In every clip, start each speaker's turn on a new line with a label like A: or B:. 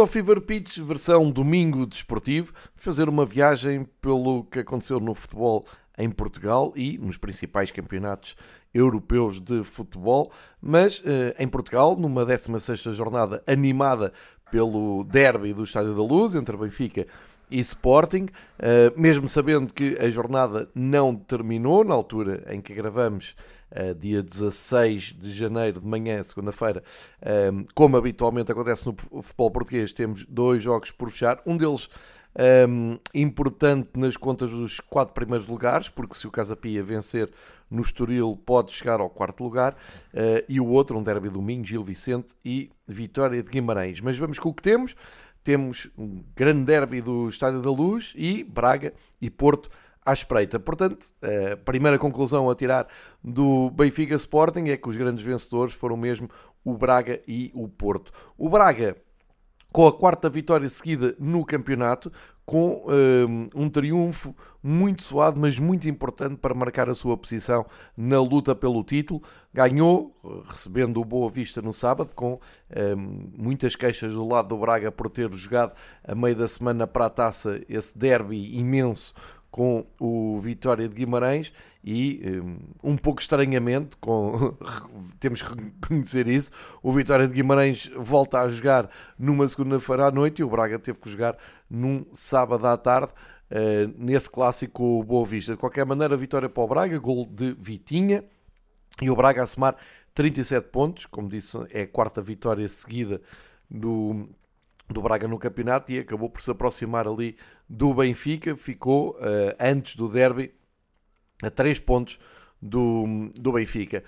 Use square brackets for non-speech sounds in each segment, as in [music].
A: Ao Fever Pitch, versão domingo desportivo. Fazer uma viagem pelo que aconteceu no futebol em Portugal e nos principais campeonatos europeus de futebol, mas eh, em Portugal, numa 16ª jornada animada pelo derby do Estádio da Luz entre Benfica e Sporting, eh, mesmo sabendo que a jornada não terminou na altura em que gravamos uh, dia 16 de janeiro, de manhã, segunda-feira, um, ehm, como habitualmente acontece no futebol português, temos dois jogos por fechar. Um deles um, ehm, importante nas contas dos quatro primeiros lugares, porque se o Casa Pia vencer no Estoril pode chegar ao quarto lugar, uh, e o outro, um derby domingo, Gil Vicente e Vitória de Guimarães. Mas vamos com o que temos. Temos um grande derby do Estádio da Luz e Braga e Porto à espreita. Portanto, a primeira conclusão a tirar do Benfica Sporting é que os grandes vencedores foram mesmo o Braga e o Porto. O Braga, com a quarta vitória seguida no campeonato, com um, um triunfo muito suado, mas muito importante para marcar a sua posição na luta pelo título. Ganhou, recebendo o Boa Vista no sábado, com um, muitas queixas do lado do Braga por ter jogado a meio da semana para a taça esse derby imenso com o Vitória de Guimarães e um, um pouco estranhamente, com, [laughs] temos que reconhecer isso, o Vitória de Guimarães volta a jogar numa segunda-feira à noite e o Braga teve que jogar num sábado à tarde. Uh, nesse clássico Boa Vista. De qualquer maneira, vitória para o Braga, gol de Vitinha e o Braga a somar 37 pontos, como disse, é a quarta vitória seguida do, do Braga no campeonato e acabou por se aproximar ali do Benfica, ficou uh, antes do derby a 3 pontos do, do Benfica.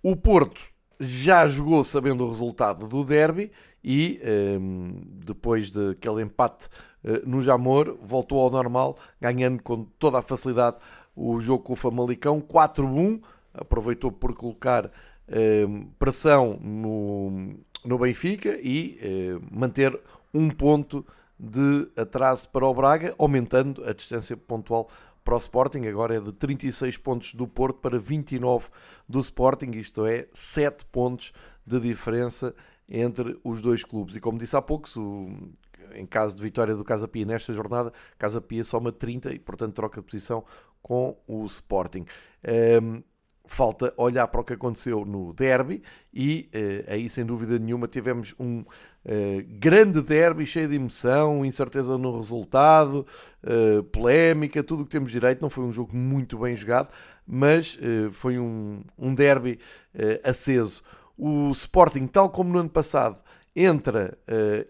A: O Porto já jogou sabendo o resultado do derby e ehm, depois daquele empate uh, no Jamor voltou ao normal, ganhando com toda a facilidade o jogo com o Famalicão 4-1, aproveitou por colocar ehm, pressão no, no Benfica e uh, manter um ponto de atraso para o Braga, aumentando a distância pontual para o Sporting. Agora é de 36 pontos do Porto para 29 do Sporting, isto é, 7 pontos de diferença entre os dois clubes. E como disse há pouco, em caso de vitória do Casa Pia nesta jornada, Casa Pia soma 30 e, portanto, troca de posição com o Sporting. Um, falta olhar para o que aconteceu no derby e uh, aí sem dúvida nenhuma tivemos um uh, grande derby cheio de emoção, incerteza no resultado, uh, polémica, tudo o que temos direito. Não foi um jogo muito bem jogado, mas foi um, um derby aceso. O Sporting, tal como no ano passado, entra,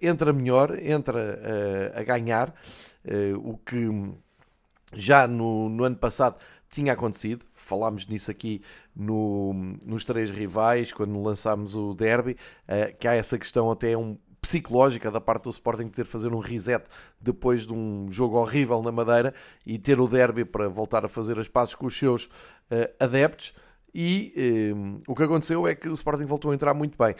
A: entra melhor, entra a ganhar, o que já no, no ano passado tinha acontecido, falámos nisso aqui no, nos três rivais, quando lançámos o derby, uh, que há essa questão até um psicológica da parte do Sporting ter de fazer um reset depois de um jogo horrível na Madeira e ter o derby para voltar a fazer as passes com os seus uh, adeptos. E um, o que aconteceu é que o Sporting voltou a entrar muito bem.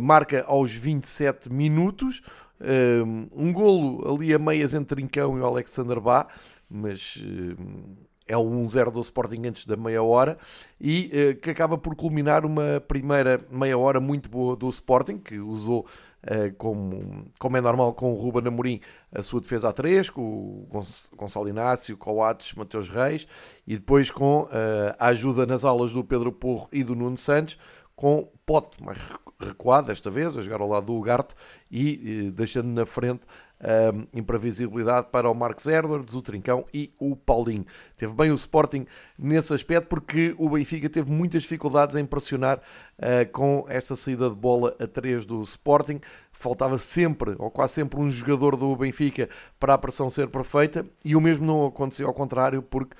A: Marca aos 27 minutos, um, um golo ali a meias entre Trincão e o Alexander Bá, mas é o 1-0 do Sporting antes da meia hora e eh, que acaba por culminar uma primeira meia hora muito boa do Sporting, que usou eh, como, como é normal com o Ruben Amorim a sua defesa a 3, com o Gonçalo Inácio, Coates, Mateus Reis e depois com eh, a ajuda nas aulas do Pedro Porro e do Nuno Santos, com Pote mais recuado desta vez, a jogar ao lado do Ugarte e deixando na frente imprevisibilidade para o Marcos Edwards, o Trincão e o Paulinho. Teve bem o Sporting nesse aspecto porque o Benfica teve muitas dificuldades em pressionar uh, com esta saída de bola a 3 do Sporting. Faltava sempre, ou quase sempre, um jogador do Benfica para a pressão ser perfeita e o mesmo não aconteceu ao contrário porque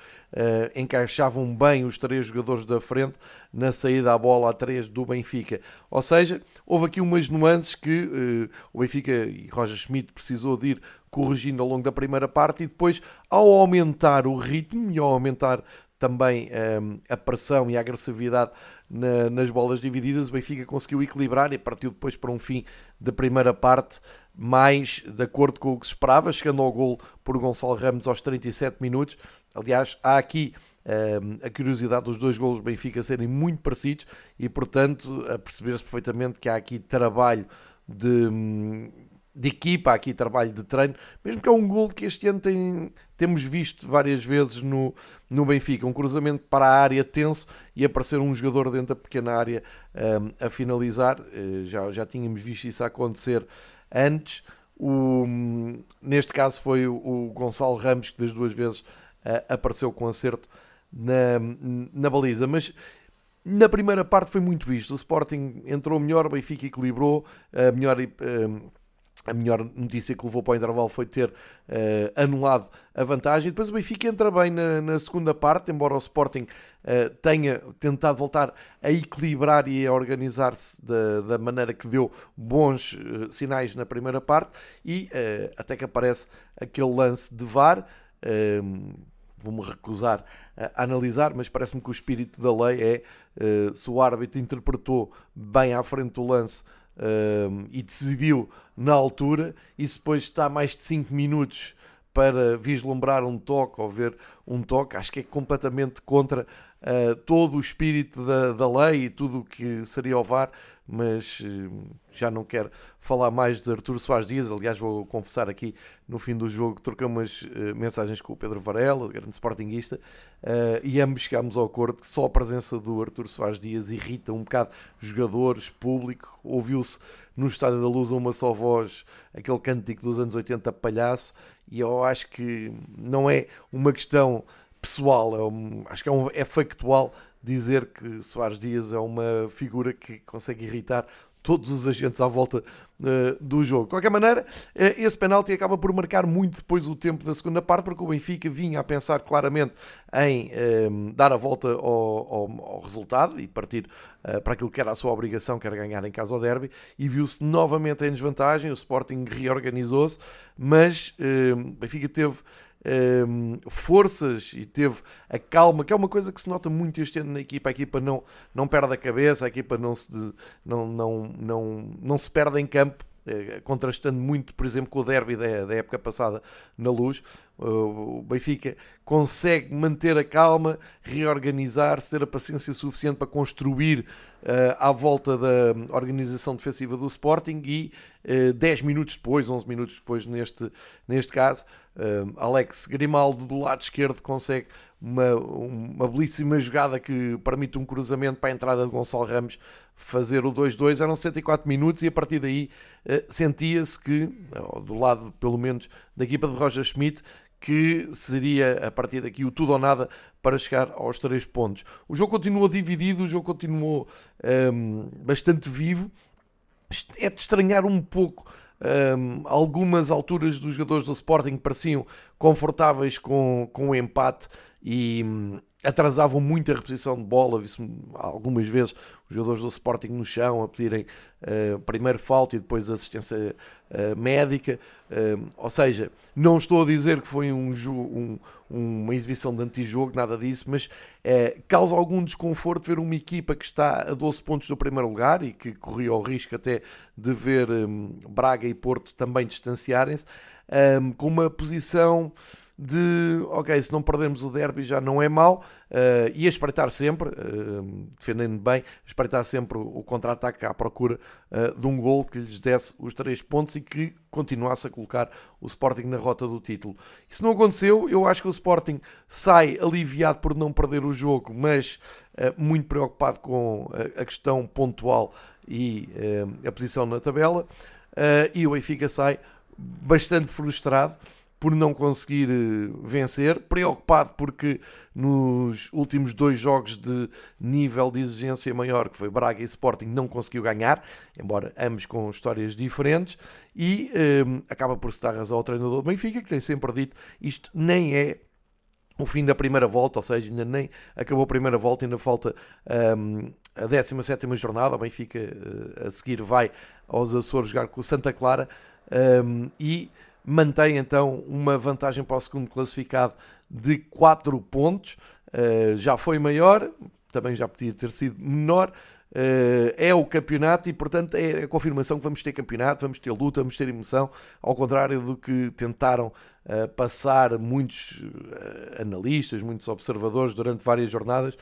A: encaixavam bem os três jogadores da frente na saída à bola a 3 do Benfica. Ou seja, houve aqui umas nuances que uh, o Benfica e Roger Schmidt precisou de ir corrigindo ao longo da primeira parte e depois, ao aumentar o ritmo e ao aumentar também um, a pressão e a agressividade na, nas bolas divididas, o Benfica conseguiu equilibrar e partiu depois para um fim da primeira parte mais de acordo com o que se esperava, chegando ao gol por Gonçalo Ramos aos 37 minutos. Aliás, há aqui um, a curiosidade dos dois golos do Benfica serem muito parecidos e, portanto, a perceber-se perfeitamente que há aqui trabalho de, de equipa, há aqui trabalho de treino, mesmo que é um gol que este ano tem, temos visto várias vezes no, no Benfica, um cruzamento para a área tenso e aparecer um jogador dentro da pequena área um, a finalizar, uh, já, já tínhamos visto isso acontecer antes, o, neste caso foi o, o Gonçalo Ramos que das duas vezes uh, apareceu com acerto na, na baliza, mas na primeira parte foi muito visto. O Sporting entrou melhor, o Benfica equilibrou, a melhor a melhor notícia que levou para o intervalo foi ter uh, anulado a vantagem. Depois o Benfica entra bem na, na segunda parte, embora o Sporting uh, tenha tentado voltar a equilibrar e a organizar-se da, da, maneira que deu bons uh, sinais na primeira parte, e até que aparece aquele lance de VAR. Vou-me recusar a analisar, mas parece-me que o espírito da lei é se o árbitro interpretou bem à frente do lance e decidiu na altura, e se depois está mais de 5 minutos para vislumbrar um toque ou ver um toque, acho que é completamente contra uh, todo o espírito da, da lei e tudo o que seria o VAR mas eh, já não quero falar mais de Artur Soares Dias. Aliás, vou confessar aqui no fim do jogo, trocamos uh, mensagens com o Pedro Varela, grande sportinguista, uh, e ambos chegámos ao acordo que só a presença do Artur Soares Dias irrita um bocado jogadores, público. Ouviu-se no Estádio da Luz uma só voz, aquele cântico dos anos 80, palhaço, e eu acho que não é uma questão pessoal, é um, acho que é, um, é factual dizer que Soares Dias é uma figura que consegue irritar todos os agentes à volta uh, do jogo. De qualquer maneira, uh, esse penalti acaba por marcar muito depois o tempo da segunda parte, porque o Benfica vinha a pensar claramente em uh, dar a volta ao, ao, ao resultado e partir para aquilo que era a sua obrigação, que era ganhar em casa ao derby, e viu-se novamente em desvantagem, o Sporting reorganizou-se, mas o Benfica teve um, ehm, forças e teve a calma, que é uma coisa que se nota muito este ano na equipa. A equipa não, não perde a cabeça, a equipa não se, não, não, não, não se perde em campo, contrastando muito, por exemplo, com o derby da, da época passada na luz. O Benfica consegue manter a calma, reorganizar-se, ter a paciência suficiente para construir uh, à volta da organização defensiva do Sporting e uh, eh, 10 minutos depois, 11 minutos depois, neste, neste caso, uh, Alex Grimaldo do lado esquerdo consegue uma, uma belíssima jogada que permite um cruzamento para a entrada de Gonçalo Ramos fazer o 2-2. Eram 64 minutos e a partir daí sentia-se que, do lado pelo menos da equipa de Roger Schmidt, que seria a partir daqui o tudo ou nada para chegar aos três pontos. O jogo continuou dividido, o jogo continuou um, bastante vivo. É de estranhar um pouco um, algumas alturas dos jogadores do Sporting pareciam confortáveis com, com o empate e um, atrasavam muito a reposição de bola. Vi-se algumas vezes os jogadores do Sporting no chão a pedirem uh, primeiro falta e depois assistência uh, médica. Uh, ou seja, não estou a dizer que foi um, um, uma exibição de antijogo, nada disso, mas causa algum desconforto ver uma equipa que está a 12 pontos do primeiro lugar e que corria o risco até de ver um, Braga e Porto também distanciarem-se, com uma posição de ok, se não perdermos o derby já não é mau, uh, e a espreitar sempre, uh, defendendo bem, espreitar sempre o, contra-ataque à procura uh, de um gol que lhes desse os três pontos e que continuasse a colocar o Sporting na rota do título. Isso não aconteceu, eu acho que o Sporting sai aliviado por não perder o jogo, mas muito preocupado com a, a questão pontual e a posição na tabela, e o Benfica sai bastante frustrado por não conseguir eh, vencer, preocupado porque nos últimos dois jogos de nível de exigência maior, que foi Braga e Sporting, não conseguiu ganhar, embora ambos com histórias diferentes, e um, eh, acaba por se dar razão ao treinador do Benfica, que tem sempre dito isto nem é o fim da primeira volta, ou seja, ainda nem acabou a primeira volta, ainda falta um, a 17 jornada. O Benfica uh, a seguir vai aos Açores jogar com o Santa Clara um, e mantém então uma vantagem para o segundo classificado de 4 pontos. Uh, já foi maior, também já podia ter sido menor. Uh, é o campeonato e, portanto, é a confirmação que vamos ter campeonato, vamos ter luta, vamos ter emoção, ao contrário do que tentaram uh, passar muitos analistas, muitos observadores durante várias jornadas.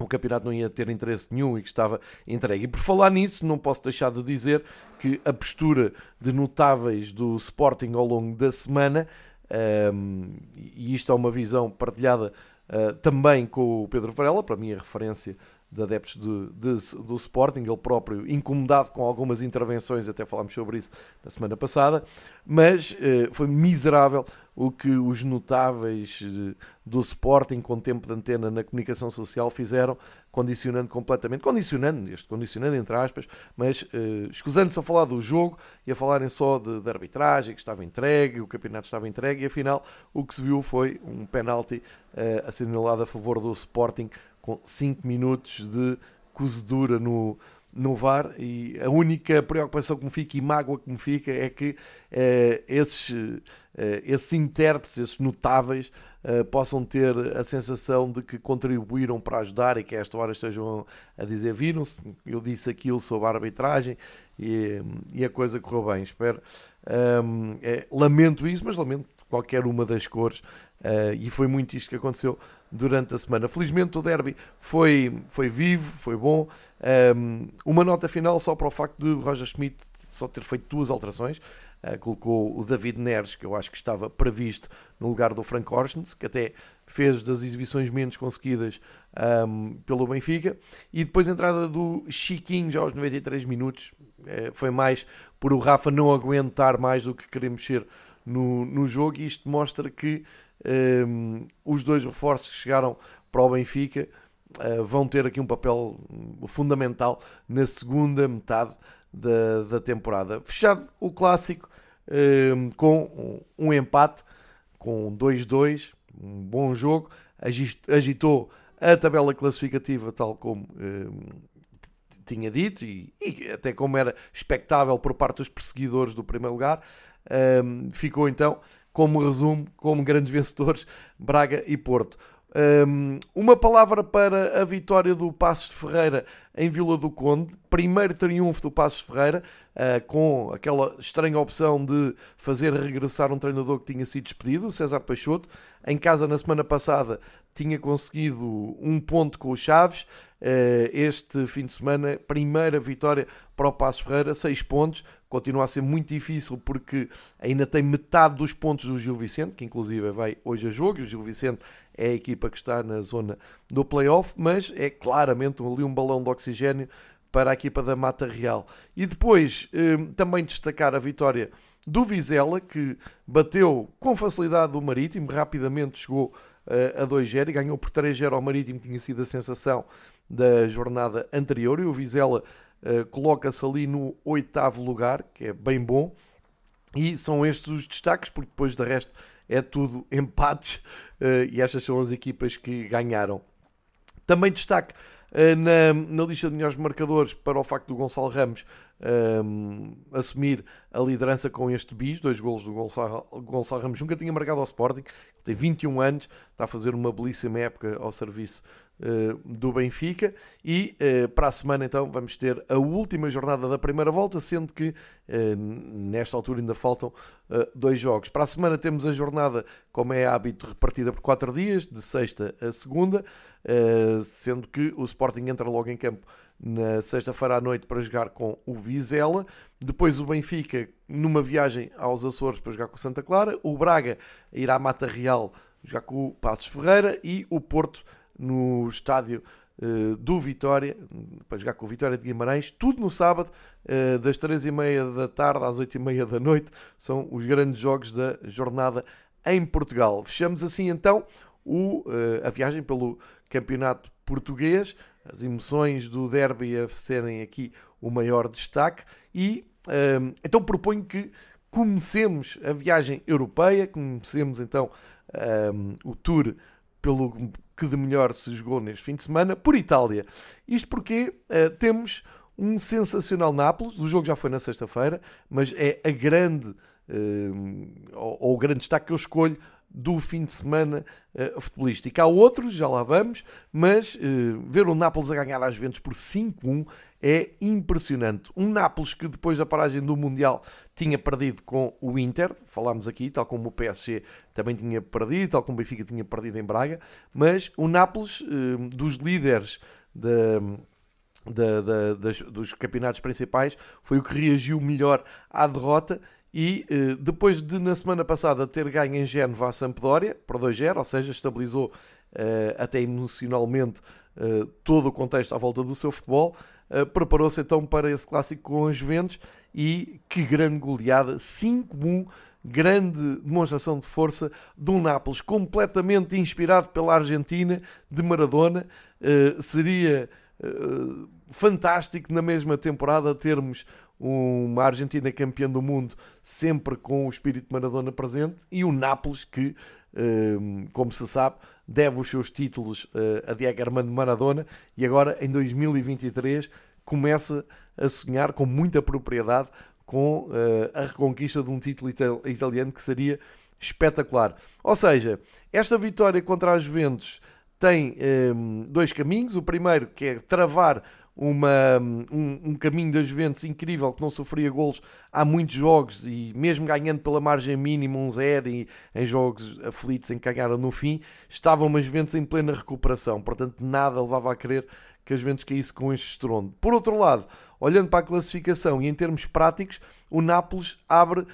A: O campeonato não ia ter interesse nenhum e que estava entregue. E por falar nisso, não posso deixar de dizer que a postura de notáveis do Sporting ao longo da semana, um, e isto é uma visão partilhada uh, também com o Pedro Varela, para mim a referência de adeptos de, de, do Sporting, ele próprio incomodado com algumas intervenções, até falámos sobre isso na semana passada, mas eh, foi miserável o que os notáveis eh, do Sporting com tempo de antena na comunicação social fizeram, condicionando completamente, condicionando, este condicionando entre aspas, mas eh, escusando-se a falar do jogo e a falarem só de, de, arbitragem, que estava entregue, o campeonato estava entregue, e afinal o que se viu foi um penalti eh, assinalado a favor do Sporting com 5 minutos de cozedura no, no VAR e a única preocupação que me fica e mágoa que me fica é que eh, esses, eh, esses intérpretes, esses notáveis, eh, possam ter a sensação de que contribuíram para ajudar e que a esta hora estejam a dizer viram-se, eu disse aquilo sobre a arbitragem e, e a coisa correu bem, espero. Um, é, lamento isso, mas lamento qualquer uma das cores Uh, e foi muito isto que aconteceu durante a semana. Felizmente o derby foi, foi vivo, foi bom. Um, uma nota final só para o facto de Roger Schmidt só ter feito duas alterações. Uh, colocou o David Neres, que eu acho que estava previsto no lugar do Frank Orsens, que até fez das exibições menos conseguidas um, pelo Benfica. E depois a entrada do Chiquinho já aos 93 minutos. Uh, foi mais por o Rafa não aguentar mais do que queremos ser no, no jogo. E isto mostra que um, os dois reforços que chegaram para o Benfica uh, vão ter aqui um papel fundamental na segunda metade da, da temporada. Fechado o clássico um, com um empate, com 2-2, um bom jogo, agitou a tabela classificativa tal como um, tinha dito e, e, até como era expectável por parte dos perseguidores do primeiro lugar. Um, ficou então como resumo, como grandes vencedores, Braga e Porto. Um, uma palavra para a vitória do Passos de Ferreira em Vila do Conde. Primeiro triunfo do Passos de Ferreira, uh, com aquela estranha opção de fazer regressar um treinador que tinha sido despedido, César Peixoto. Em casa, na semana passada, tinha conseguido um ponto com o Chaves. Uh, este fim de semana, primeira vitória para o Passos Ferreira, seis pontos continua a ser muito difícil porque ainda tem metade dos pontos do Gil Vicente, que inclusive vai hoje a jogo, e o Gil Vicente é a equipa que está na zona do playoff, mas é claramente ali um balão de oxigênio para a equipa da Mata Real. E depois hum, também destacar a vitória do Vizela, que bateu com facilidade o Marítimo, rapidamente chegou eh, a 2-0 e ganhou por 3-0 ao Marítimo, que tinha sido a sensação da jornada anterior, e o Vizela uh, coloca-se ali no oitavo lugar, que é bem bom. E são estes os destaques, porque depois de resto é tudo [laughs] empates uh, e estas são as equipas que ganharam. Também destaque uh, na, na lista de melhores marcadores para o facto do Gonçalo Ramos um, assumir a liderança com este bis, dois golos do Gonçalo, Gonçalo Ramos, nunca tinha marcado ao Sporting, tem 21 anos, está a fazer uma belíssima época ao serviço do Benfica e uh, para a semana então vamos ter a última jornada da primeira volta, sendo que uh, nesta altura ainda faltam dois jogos. Para a semana temos a jornada, como é hábito, repartida por quatro dias, de sexta a segunda, sendo que o Sporting entra logo em campo na sexta-feira à noite para jogar com o Vizela. Depois o Benfica numa viagem aos Açores para jogar com o Santa Clara. O Braga irá à Mata Real jogar com o Passos Ferreira e o Porto no estádio uh, do Vitória para jogar com o Vitória de Guimarães. Tudo no sábado, uh, das 3h30 da tarde às 8h30 da noite. São os grandes jogos da jornada em Portugal. Fechamos assim então o, uh, a viagem pelo Campeonato Português as emoções do derby a serem aqui o maior destaque. E então proponho que comecemos a viagem europeia, comecemos então o tour pelo que de melhor se jogou neste fim de semana, por Itália. Isto porque uh, temos um sensacional Nápoles, o jogo já foi na sexta-feira, mas é a grande, uh, ou, ou o grande destaque que eu escolho do fim de semana uh, futebolístico. Há outros, já lá vamos, mas uh, ver o Nápoles a ganhar às Juventus por 5-1 é impressionante. Um Nápoles que depois da paragem do Mundial tinha perdido com o Inter, falámos aqui, tal como o PSG também tinha perdido, tal como o Benfica tinha perdido em Braga, mas o Nápoles, uh, dos líderes da, da, da, das, dos campeonatos principais, foi o que reagiu melhor à derrota e eh, depois de na semana passada ter ganho em Génova a Sampdoria por 2-0, ou seja, estabilizou eh, até emocionalmente eh, todo o contexto à volta do seu futebol, preparou-se então para esse clássico com os Juventus e que grande goleada, 5-1 grande demonstração de força um Nápoles completamente inspirado pela Argentina de Maradona. seria fantástico na mesma temporada termos uma Argentina campeã do mundo, sempre com o espírito de Maradona presente, e o Nápoles, que, ehm, como se sabe, deve os seus títulos eh, a Diego Armando Maradona, e agora, em 2023, começa a sonhar com muita propriedade com eh, a reconquista de um título italiano que seria espetacular. Ou seja, esta vitória contra a Juventus tem ehm, dois caminhos. O primeiro, que é travar uma, um, um, caminho das Juventus incrível que não sofria golos há muitos jogos e mesmo ganhando pela margem mínima um zero e em jogos aflitos em que ganharam no fim, estavam umas Juventus em plena recuperação, portanto nada levava a crer que as Juventus caísse com este estrondo. Por outro lado, olhando para a classificação e em termos práticos, o Nápoles abre uh,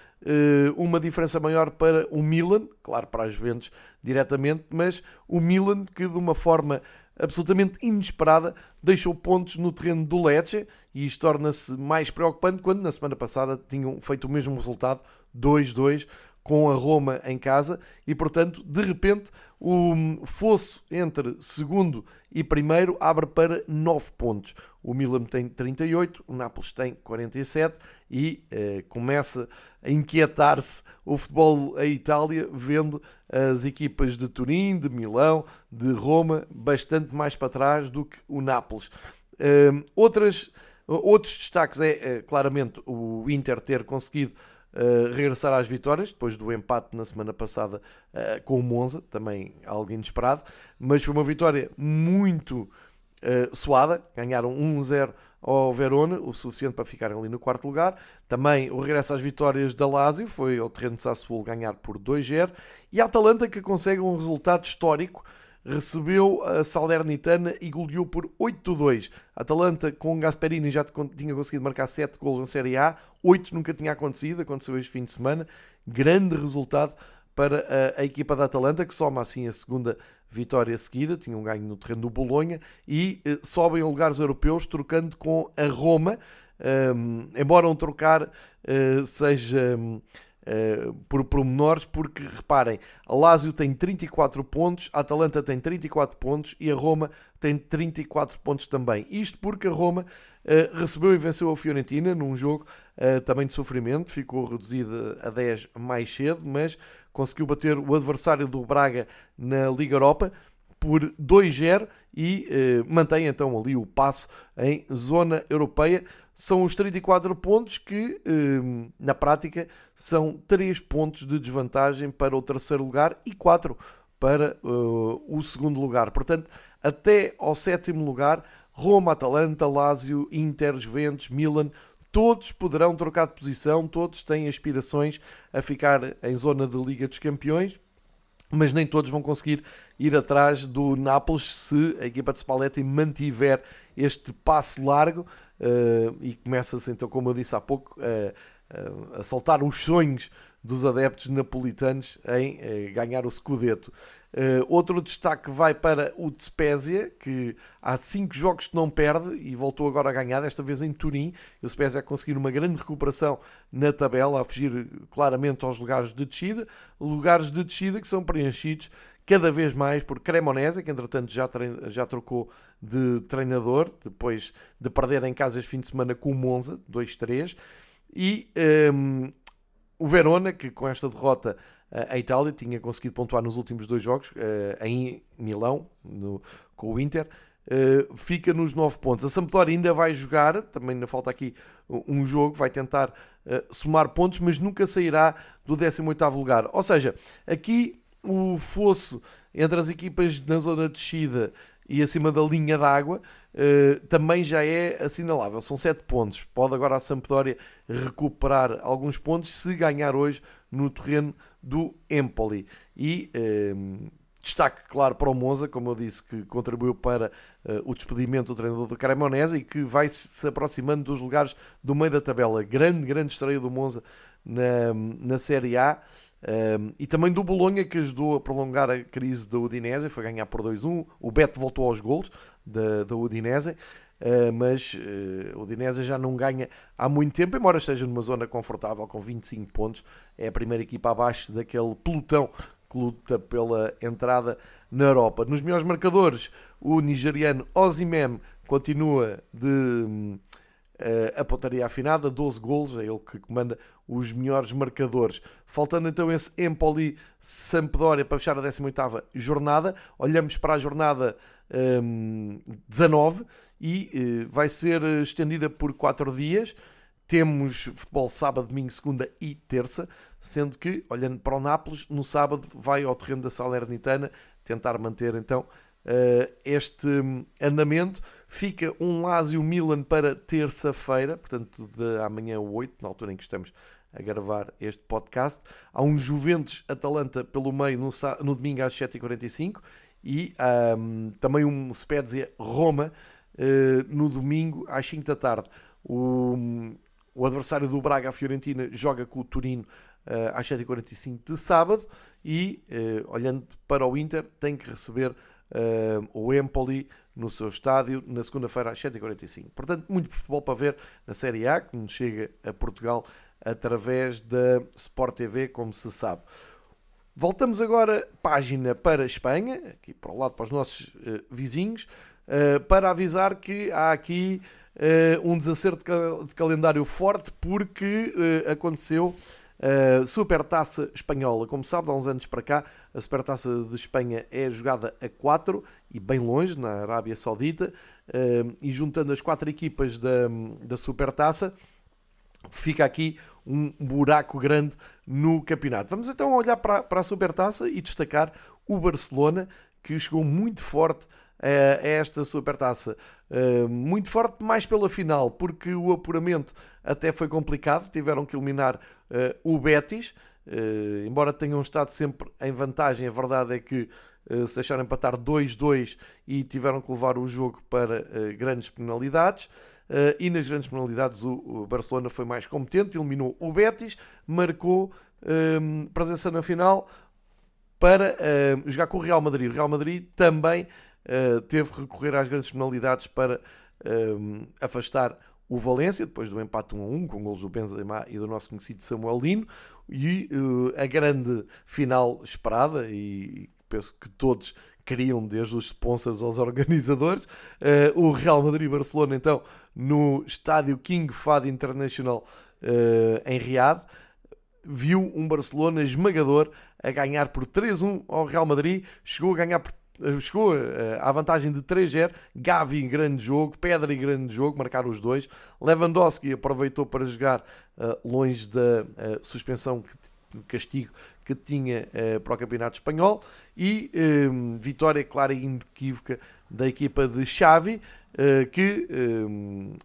A: uma diferença maior para o Milan, claro para as Juventus diretamente, mas o Milan que de uma forma absolutamente inesperada, deixou pontos no terreno do Lecce e isto torna-se mais preocupante quando na semana passada tinham feito o mesmo resultado, 2-2, com a Roma em casa e, portanto, de repente, o fosso entre segundo e primeiro abre para 9 pontos. O Milan tem 38, o Nápoles tem 47 e eh, começa a inquietar-se o futebol a Itália, vendo as equipas de Turim, de Milão, de Roma, bastante mais para trás do que o Nápoles. Uh, outras, outros destaques é, é, claramente o Inter ter conseguido uh, regressar às vitórias, depois do empate na semana passada uh, com o Monza, também algo inesperado, mas foi uma vitória muito suada, ganharam 1-0 ao Verona, o suficiente para ficarem ali no quarto lugar. Também o regresso às vitórias da Lazio, foi ao terreno de Sassuolo ganhar por 2-0. E a Atalanta que consegue um resultado histórico, recebeu a Salernitana e goleou por 8-2. A Atalanta com Gasperini já tinha conseguido marcar 7 gols na Série A, 8 nunca tinha acontecido, aconteceu este fim de semana. Grande resultado para a, a, equipa da Atalanta, que soma assim a segunda vitória seguida, tinham um ganho no terreno do Bolonha e eh, sobem a lugares europeus, trocando com a Roma, um, embora um trocar uh, seja uh, por pormenores, porque reparem, a Lazio tem 34 pontos, a Atalanta tem 34 pontos e a Roma tem 34 pontos também. Isto porque a Roma uh, recebeu e venceu a Fiorentina num jogo também de sofrimento, ficou reduzida a 10 mais cedo, mas conseguiu bater o adversário do Braga na Liga Europa por 2-0 e eh, mantém então ali o passo em zona europeia. São os 34 pontos que, eh, na prática, são 3 pontos de desvantagem para o terceiro lugar e 4 para uh, o segundo lugar. Portanto, até ao sétimo lugar, Roma, Atalanta, Lazio, Inter, Juventus, Milan, todos poderão trocar de posição, todos têm aspirações a ficar em zona de Liga dos Campeões, mas nem todos vão conseguir ir atrás do Nápoles se a equipa de Spalletti mantiver este passo largo uh, e começa-se então, como eu disse há pouco, uh, uh, a soltar os sonhos dos adeptos napolitanos em uh, ganhar o Scudetto. Uh, outro destaque vai para o Spezia, que há 5 jogos que não perde e voltou agora a ganhar, desta vez em Turim. O Spezia a conseguir uma grande recuperação na tabela, a fugir claramente aos lugares de descida. Lugares de descida que são preenchidos cada vez mais por Cremonese, que entretanto já, já trocou de treinador, depois de perder em casa este fim de semana com o Monza, 2-3. E um, ehm, o Verona, que com esta derrota a Itália tinha conseguido pontuar nos últimos dois jogos, eh, em Milão, no, com o Inter, eh, fica nos 9 pontos. A Sampdoria ainda vai jogar, também ainda falta aqui um jogo, vai tentar eh, somar pontos, mas nunca sairá do 18º lugar. Ou seja, aqui o fosso entre as equipas na zona de descida e acima da linha d'água uh, também já é assinalável. São 7 pontos. Pode agora a Sampdoria recuperar alguns pontos se ganhar hoje no terreno do Empoli. E uh, destaque, claro, para o Monza, como eu disse, que contribuiu para uh, o despedimento do treinador do Cremonese e que vai se aproximando dos lugares do meio da tabela. Grande, grande estreia do Monza na, na Série A. Um, e também do Bolonha que ajudou a prolongar a crise da Udinese, foi ganhar por 2-1. O Beto voltou aos gols da, da Udinese, uh, mas uh, o Udinese já não ganha há muito tempo, embora esteja numa zona confortável com 25 pontos. É a primeira equipa abaixo daquele pelotão que luta pela entrada na Europa. Nos melhores marcadores, o nigeriano Ozimem continua de a pontaria afinada, 12 golos, é ele que comanda os melhores marcadores. Faltando então esse Empoli Sampdoria para fechar a 18ª jornada, olhamos para a jornada um, 19 e uh, vai ser estendida por 4 dias. Temos futebol sábado, domingo, segunda e terça, sendo que, olhando para o Nápoles, no sábado vai ao terreno da Salernitana tentar manter então uh, este andamento. Fica um Lazio Milan para terça-feira, portanto, de amanhã 8, na altura em que estamos a gravar este podcast. Há um Juventus Atalanta pelo meio no, no domingo às 7h45 e um, também um Spezia Roma no domingo às 5 da tarde. O, o adversário do Braga, a Fiorentina, joga com o Turino uh, às 7h45 de sábado e, uh, olhando para o Inter, tem que receber uh, o Empoli no seu estádio na segunda-feira às 7h45. Portanto, muito futebol para ver na Série A, que nos chega a Portugal através da Sport TV, como se sabe. Voltamos agora página para a Espanha, aqui para o lado para os nossos vizinhos, uh, para avisar que há aqui uh, um desacerto de, cal de, calendário forte porque aconteceu a Supertaça Espanhola. Como sabe, há uns anos para cá, a Supertaça de Espanha é jogada a 4 e bem longe, na Arábia Saudita, e juntando as quatro equipas da, da Supertaça, fica aqui um buraco grande no campeonato. Vamos então olhar para, para a Supertaça e destacar o Barcelona, que chegou muito forte a esta supertaça. Muito forte mais pela final, porque o apuramento até foi complicado, tiveram que eliminar uh, o Betis, uh, embora tenham estado sempre em vantagem, a verdade é que se deixaram empatar 2-2 e tiveram que levar o jogo para grandes penalidades. e nas grandes penalidades o, o, Barcelona foi mais competente, eliminou o Betis, marcou presença na final para jogar com o Real Madrid. O Real Madrid também teve que recorrer às grandes penalidades para afastar o Valência, depois do empate 1 a 1, com golos do Benzema e do nosso conhecido Samuel Lino, e uh, a grande final esperada, e penso que todos queriam, desde os sponsors aos [laughs] organizadores, uh, o Real Madrid-Barcelona, então, no estádio King Fahd International uh, em Riad, viu um Barcelona esmagador a ganhar por 3-1 ao Real Madrid, chegou a ganhar por chegou eh, à vantagem de 3-0. Gavi grande jogo, Pedra grande jogo, marcaram os dois. Lewandowski aproveitou para jogar eh, longe da eh, suspensão que castigo que tinha para o Campeonato Espanhol e vitória clara e inequívoca da equipa de Xavi que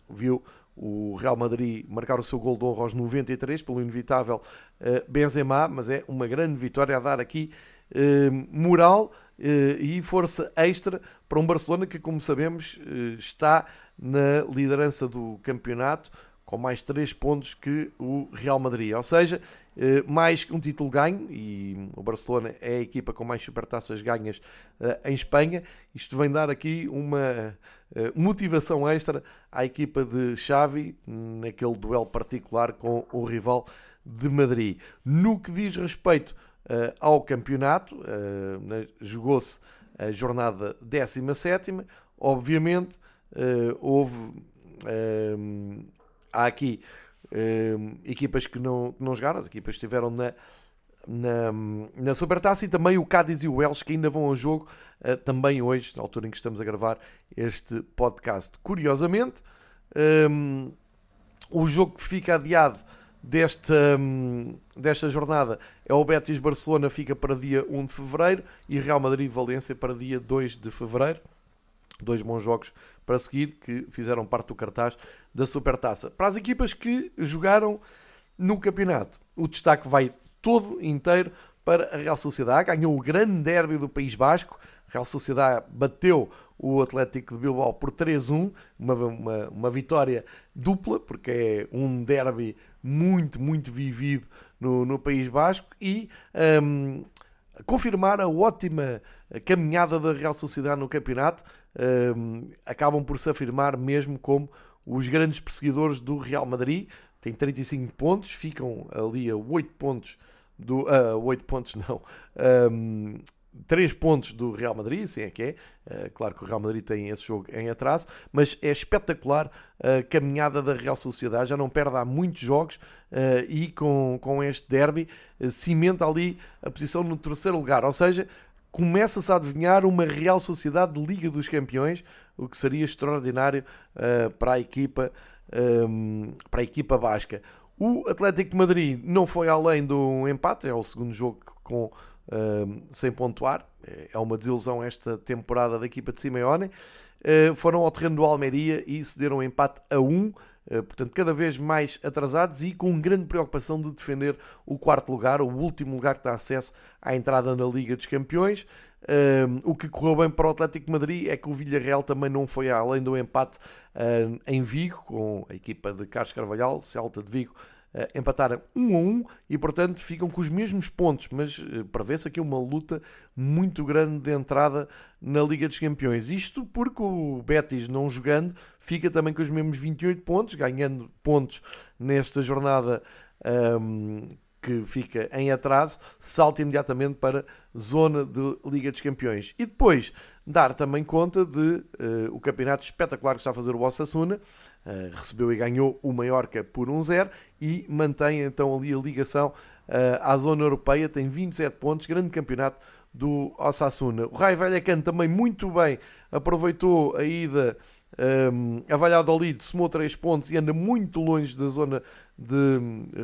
A: viu o Real Madrid marcar o seu gol de honra aos 93 pelo inevitável Benzema, mas é uma grande vitória a dar aqui moral eh, e força extra para um Barcelona que, como sabemos, eh, está na liderança do campeonato com mais 3 pontos que o Real Madrid. Ou seja, eh, mais um título ganho, e o Barcelona é a equipa com mais supertaças ganhas em Espanha. Isto vem dar aqui uma motivação extra à equipa de Xavi naquele duelo particular com o rival de Madrid. No que diz respeito uh, ao campeonato. Uh, Jogou-se a jornada 17. Obviamente, uh, houve. há aqui equipas que não, que não jogaram, as equipas estiveram na, na, na Supertaça e também o Cádiz e o Welsh que ainda vão ao jogo também hoje, na altura em que estamos a gravar este podcast. Curiosamente, um, o jogo que fica adiado desta, hum, desta jornada é o Betis Barcelona, fica para dia 1 de fevereiro, e Real Madrid Valência para dia 2 de fevereiro. Dois bons jogos para seguir que fizeram parte do cartaz da Supertaça. Para as equipas que jogaram no campeonato, o destaque vai todo inteiro para a Real Sociedade. Ganhou o grande derby do País Basco. Real Sociedade bateu o Atlético de Bilbao por 3-1, uma, uma, uma, vitória dupla, porque é um derby muito, muito vivido no, no País Basco e um, confirmar a ótima caminhada da Real Sociedade no campeonato, um, acabam por se afirmar mesmo como os grandes perseguidores do Real Madrid, tem 35 pontos, ficam ali a 8 pontos do. Uh, 8 pontos [laughs] não. Um, 3 pontos do Real Madrid, sim é que é. Uh, claro que o Real Madrid tem esse jogo em atraso, mas é espetacular a caminhada da Real Sociedade. Já não perde há muitos jogos uh, e com, com este derby uh, cimenta ali a posição no terceiro lugar. Ou seja, começa-se a adivinhar uma Real Sociedade de Liga dos Campeões, o que seria extraordinário para a equipa um, para a equipa basca. O Atlético de Madrid não foi além do empate, é o segundo jogo com, um, sem pontuar. É uma desilusão esta temporada da equipa de Simeone. Uh, foram ao terreno do Almeria e cederam um empate a 1. Um, uh, portanto, cada vez mais atrasados e com grande preocupação de defender o quarto lugar, o último lugar que dá acesso à entrada na Liga dos Campeões. Uh, o que correu bem para o Atlético de Madrid é que o Villarreal também não foi além do empate uh, em Vigo, com a equipa de Carlos Carvalhal, Celta de Vigo, empataram 1 a 1 e, portanto, ficam com os mesmos pontos, mas uh, prevê-se aqui uma luta muito grande de entrada na Liga dos Campeões. Isto porque o Betis, não jogando, fica também com os mesmos 28 pontos, ganhando pontos nesta jornada. Um, que fica em atraso, salta imediatamente para zona de Liga dos Campeões. E depois dar também conta de uh, o campeonato espetacular que está a fazer o Osasuna, uh, recebeu e ganhou o Mallorca por 1-0 e mantém então ali a ligação uh, à zona europeia, tem 27 pontos, grande campeonato do Osasuna. O Raio Vallecano também muito bem aproveitou a ida um, a Valladolid somou 3 pontos e anda muito longe da zona de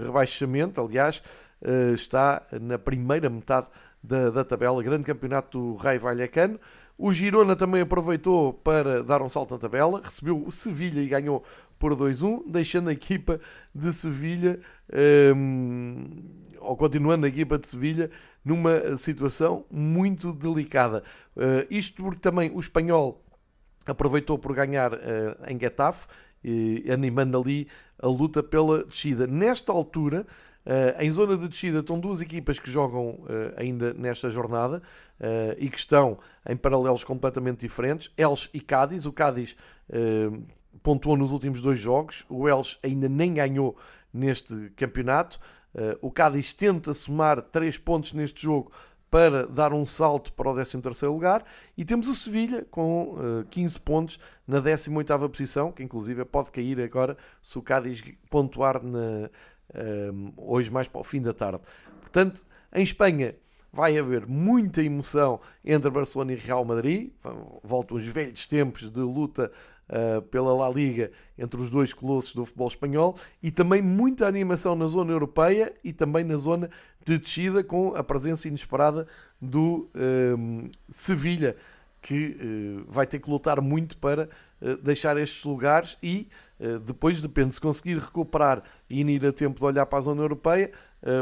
A: rebaixamento. Aliás, uh, está na primeira metade da, da tabela. Grande campeonato do Rei Vallecano. O Girona também aproveitou para dar um salto na tabela, recebeu o Sevilha e ganhou por 2-1, deixando a equipa de Sevilha, um, ou continuando a equipa de Sevilha, numa situação muito delicada. Uh, isto porque também o espanhol aproveitou por ganhar uh, em Getafe, animando ali a luta pela descida. Nesta altura, uh, em zona de descida, estão duas equipas que jogam ainda nesta jornada e que estão em paralelos completamente diferentes: Elche e Cádiz. O Cádiz pontuou nos últimos dois jogos, o Elche ainda nem ganhou neste campeonato. o Cádiz tenta somar 3 pontos neste jogo para dar um salto para o 13º lugar e temos o Sevilha com uh, eh, 15 pontos na 18ª posição, que inclusive pode cair agora se o Cádiz pontuar na, uh, hoje mais para o fim da tarde. Portanto, em Espanha vai haver muita emoção entre Barcelona e Real Madrid, voltam os velhos tempos de luta uh, pela La Liga entre os dois colossos do futebol espanhol e também muita animação na zona europeia e também na zona de descida com a presença inesperada do um, Sevilha, que uh, vai ter que lutar muito para deixar estes lugares e uh, depois depende se conseguir recuperar e ir a tempo de olhar para a zona europeia,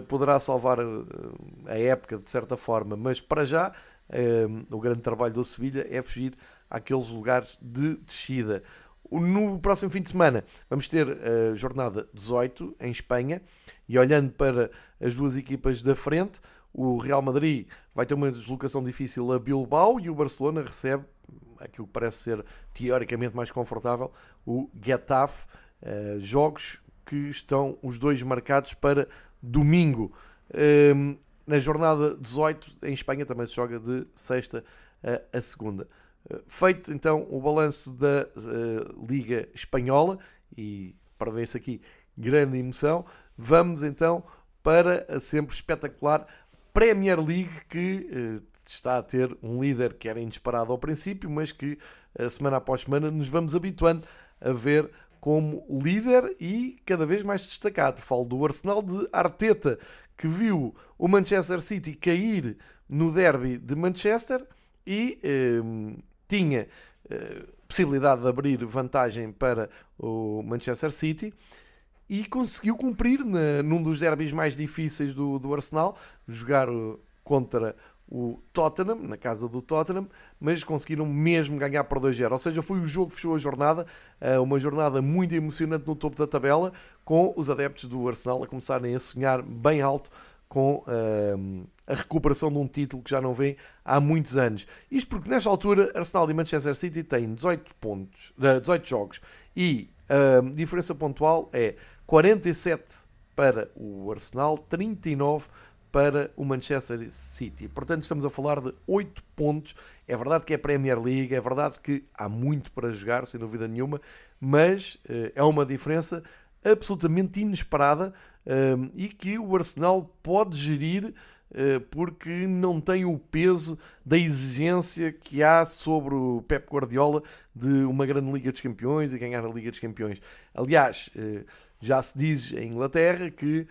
A: poderá salvar a época de certa forma, mas para já o grande trabalho do Sevilha é fugir àqueles lugares de descida. No próximo fim de semana vamos ter a jornada 18 em Espanha e olhando para as duas equipas da frente, o Real Madrid vai ter uma deslocação difícil a Bilbao e o Barcelona recebe aquilo que parece ser teoricamente mais confortável, o Getafe. Uh, jogos que estão os dois marcados para domingo. Uh, na jornada 18 em Espanha também se joga de sexta a segunda. Feito então o balanço da uh, Liga Espanhola e para ver-se aqui grande emoção, vamos então para a sempre espetacular Premier League que uh, está a ter um líder que era inesperado ao princípio, mas que uh, semana após semana nos vamos habituando a ver como líder e cada vez mais destacado. Falo do Arsenal de Arteta, que viu o Manchester City cair no derby de Manchester e eh, tinha eh, possibilidade de abrir vantagem para o Manchester City e conseguiu cumprir na, num dos derbys mais difíceis do, do Arsenal, jogar eh, contra o Tottenham, na casa do Tottenham, mas conseguiram mesmo ganhar por 2-0. Ou seja, foi o jogo que fechou a jornada, eh, uma jornada muito emocionante no topo da tabela, com os adeptos do Arsenal a começarem a sonhar bem alto com uh, a recuperação de um título que já não vem há muitos anos. Isto porque nesta altura Arsenal e Manchester City têm 18 pontos, 18 jogos e a diferença pontual é 47 para o Arsenal, 39 para o Manchester City. Portanto, estamos a falar de 8 pontos. É verdade que é Premier League, é verdade que há muito para jogar, sem dúvida nenhuma, mas uh, é uma diferença absolutamente inesperada uh, e que o Arsenal pode gerir uh, porque não tem o peso da exigência que há sobre o Pep Guardiola de uma grande Liga dos Campeões e ganhar a Liga dos Campeões. Aliás, já se diz em Inglaterra que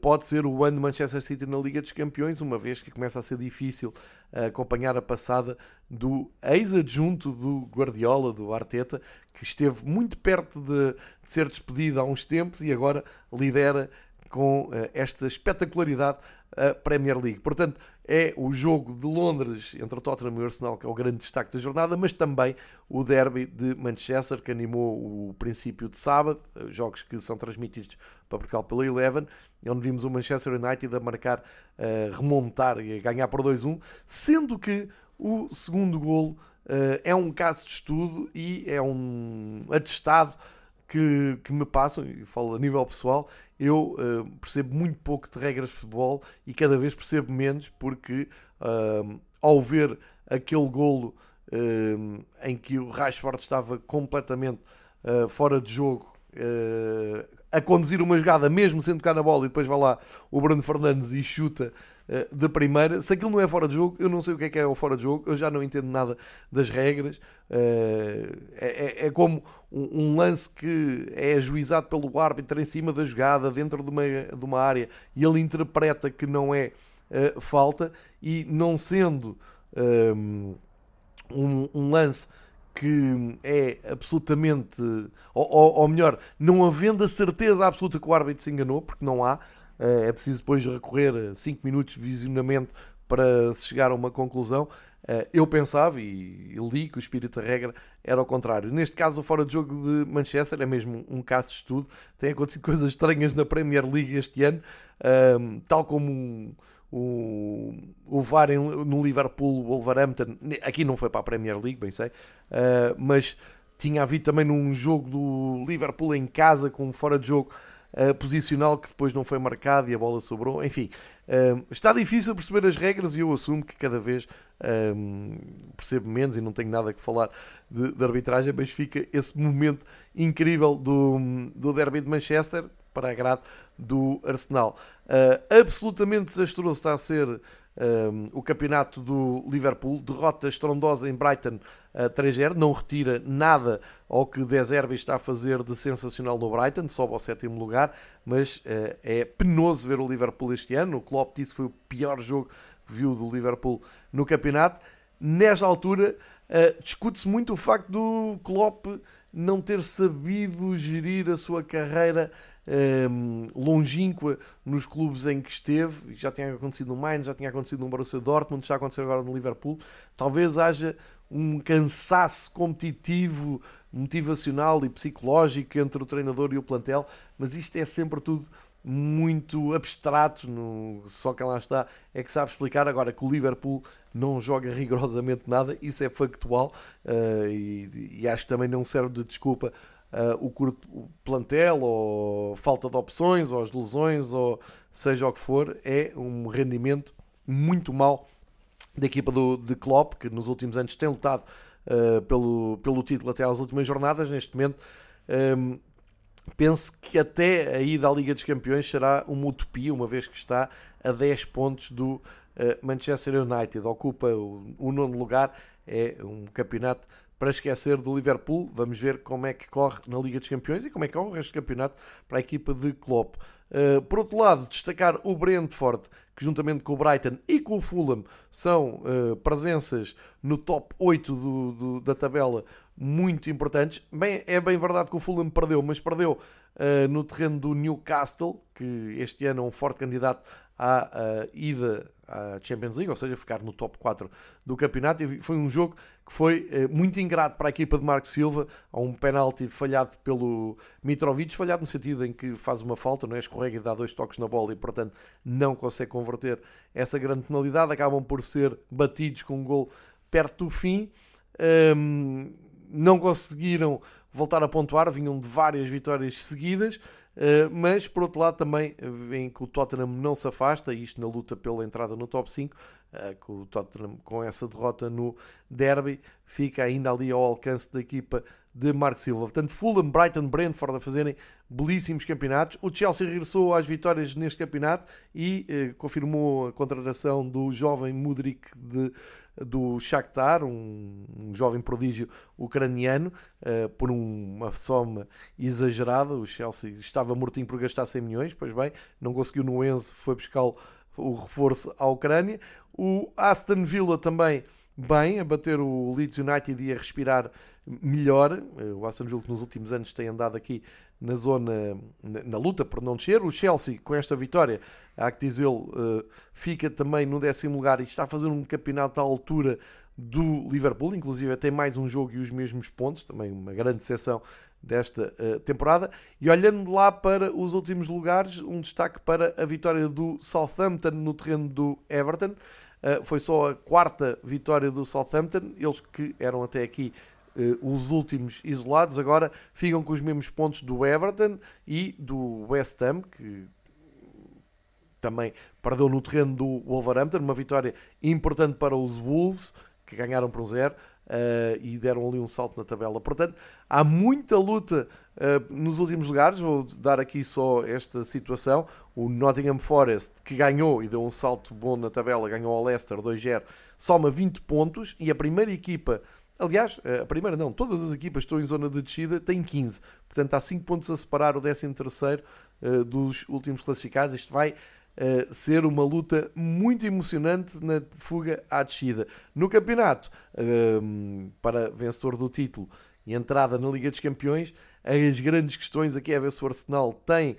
A: pode ser o ano de Manchester City na Liga dos Campeões, uma vez que começa a ser difícil uh, acompanhar a passada do ex-adjunto do Guardiola, do Arteta, que esteve muito perto de, de, ser despedido há uns tempos e agora lidera com uh, esta espetacularidade a Premier League. Portanto, é o jogo de Londres entre o Tottenham e o Arsenal que é o grande destaque da jornada, mas também o derby de Manchester que animou o princípio de sábado, eh, jogos que são transmitidos para Portugal pela Eleven, onde vimos o Manchester United a marcar, a remontar e a ganhar por 2-1, sendo que o segundo golo uh, é um caso de estudo e é um atestado que, que me passam, e falo a nível pessoal, eu uh, percebo muito pouco de regras de futebol e cada vez percebo menos porque uh, ao ver aquele golo uh, em que o Rashford estava completamente fora de jogo a conduzir uma jogada mesmo sendo tocar na bola e depois vai lá o Bruno Fernandes e chuta de primeira. Se aquilo não é fora de jogo, eu não sei o que é que é o fora de jogo, eu já não entendo nada das regras. Eh, é, é, é como um, lance que é ajuizado pelo árbitro em cima da jogada, dentro de uma, de uma área, e ele interpreta que não é eh, falta, e não sendo um, um lance que é absolutamente, ou, ou, ou, melhor, não havendo a certeza absoluta que o árbitro se enganou, porque não há, eh, é preciso depois recorrer a 5 minutos de visionamento para se chegar a uma conclusão. Eh, eu pensava e li que o espírito da regra era ao contrário. Neste caso, o fora de jogo de Manchester é mesmo um caso de estudo. Tem acontecido [laughs] coisas estranhas na Premier League este ano, ehm, tal como o, o VAR no Liverpool, Wolverhampton. Aqui não foi para a Premier League, bem sei, eh, mas tinha havido também num jogo do Liverpool em casa com fora de jogo posicional que depois não foi marcado e a bola sobrou. Enfim, uh, está difícil perceber as regras e eu assumo que cada vez uh, percebo menos e não tenho nada que falar de, de, arbitragem, mas fica esse momento incrível do, do derby de Manchester para agrado do Arsenal. absolutamente desastroso está a ser um, o campeonato do Liverpool, derrota estrondosa em Brighton uh, 3-0, não retira nada ao que De Zerbi está a fazer de sensacional no Brighton, sobe ao sétimo lugar, mas uh, é penoso ver o Liverpool este ano. O Klopp disse que foi o pior jogo que viu do Liverpool no campeonato. Nesta altura, uh, discute-se muito o facto do Klopp não ter sabido gerir a sua carreira um, ehm, longínqua nos clubes em que esteve, já tinha acontecido no Mainz, já tinha acontecido no Borussia Dortmund, está a acontecer agora no Liverpool. Talvez haja um cansaço competitivo, motivacional e psicológico entre o treinador e o plantel, mas isto é sempre tudo muito abstrato, no... só quem lá está é que sabe explicar. Agora que o Liverpool não joga rigorosamente nada, isso é factual uh, e, e, acho que também não serve de desculpa uh, o curto plantel, ou falta de opções, ou as lesões, ou seja o que for, é um rendimento muito mau da equipa do, de Klopp, que nos últimos anos tem lutado uh, pelo, pelo título até às últimas jornadas. Neste momento, um, ehm, penso que até a ida à Liga dos Campeões será uma utopia, uma vez que está a 10 pontos do uh, Manchester United. Ocupa o, o nono lugar, é um campeonato para esquecer do Liverpool. Vamos ver como é que corre na Liga dos Campeões e como é que corre o resto do campeonato para a equipa de Klopp. Uh, por outro lado, destacar o Brentford, que juntamente com o Brighton e com o Fulham são uh, presenças no top 8 do, do, da tabela muito importantes. Bem, é bem verdade que o Fulham perdeu, mas perdeu uh, no terreno do Newcastle, que este ano é um forte candidato à ida à Champions League, ou seja, ficar no top 4 do campeonato. E foi um jogo que foi eh, muito ingrato para a equipa de Marco Silva. Há um penalti falhado pelo Mitrovic, falhado no sentido em que faz uma falta, não é? escorrega e dá dois toques na bola e, portanto, não consegue converter essa grande penalidade. Acabam por ser batidos com um gol perto do fim. Um, não conseguiram voltar a pontuar, vinham de várias vitórias seguidas. Eh, mas por outro lado também vem que o Tottenham não se afasta, isto na luta pela entrada no top 5, eh, que o Tottenham com essa derrota no derby fica ainda ali ao alcance da equipa de Mark Silva. Portanto, Fulham, Brighton, Brentford a fazerem belíssimos campeonatos. O Chelsea regressou às vitórias neste campeonato e eh, confirmou a contratação do jovem Mudrik de do Shakhtar, um, um jovem prodígio ucraniano, uh, por uma soma exagerada. O Chelsea estava mortinho por gastar 100 milhões, pois bem, não conseguiu no Enzo, foi buscar o reforço à Ucrânia. O Aston Villa também bem, a bater o Leeds United e a respirar melhor. Eh, o Aston Villa que nos últimos anos tem andado aqui na zona, na, na luta por não descer. O Chelsea, com esta vitória, há que dizê-lo, uh, fica também no décimo lugar e está a fazer um campeonato à altura do Liverpool, inclusive tem mais um jogo e os mesmos pontos, também uma grande seção desta uh, temporada. E olhando lá para os últimos lugares, um destaque para a vitória do Southampton no terreno do Everton. Uh, foi só a quarta vitória do Southampton, eles que eram até aqui os últimos isolados, agora ficam com os mesmos pontos do Everton e do West Ham, que também perdeu no terreno do Wolverhampton, uma vitória importante para os Wolves, que ganharam por zero. Uh, e deram ali um salto na tabela. Portanto, há muita luta uh, nos últimos lugares. Vou dar aqui só esta situação. O Nottingham Forest, que ganhou e deu um salto bom na tabela, ganhou ao Leicester 2-0, soma 20 pontos. E a primeira equipa Aliás, a primeira não, todas as equipas que estão em zona de descida têm 15. Portanto, há 5 pontos a separar o 13 terceiro uh, dos últimos classificados. Isto vai uh, ser uma luta muito emocionante na fuga à descida. No campeonato, uh, para vencedor do título e entrada na Liga dos Campeões, as grandes questões aqui é ver se o Arsenal tem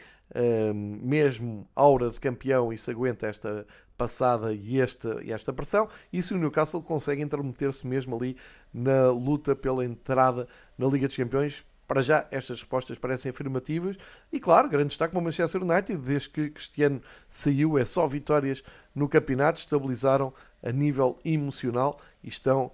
A: mesmo aura de campeão e se aguenta esta passada e esta, e esta pressão, e se o Newcastle consegue intermeter-se mesmo ali na luta pela entrada na Liga dos Campeões. Para já, estas respostas parecem afirmativas. E claro, grande destaque para o Manchester United, desde que Cristiano saiu, é só vitórias no campeonato, estabilizaram a nível emocional e estão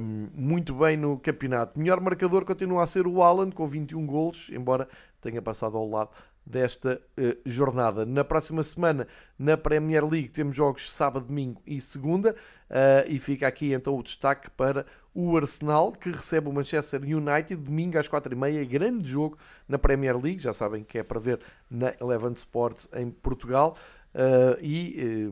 A: um, muito bem no campeonato. Melhor marcador continua a ser o Alan, com 21 golos, embora tenha passado ao lado desta uh, jornada. Na próxima semana, na Premier League, temos jogos sábado, domingo e segunda, uh, e fica aqui então o destaque para o Arsenal, que recebe o Manchester United domingo às 4h30, grande jogo na Premier League, já sabem que é para ver na Eleven Sports em Portugal, uh, e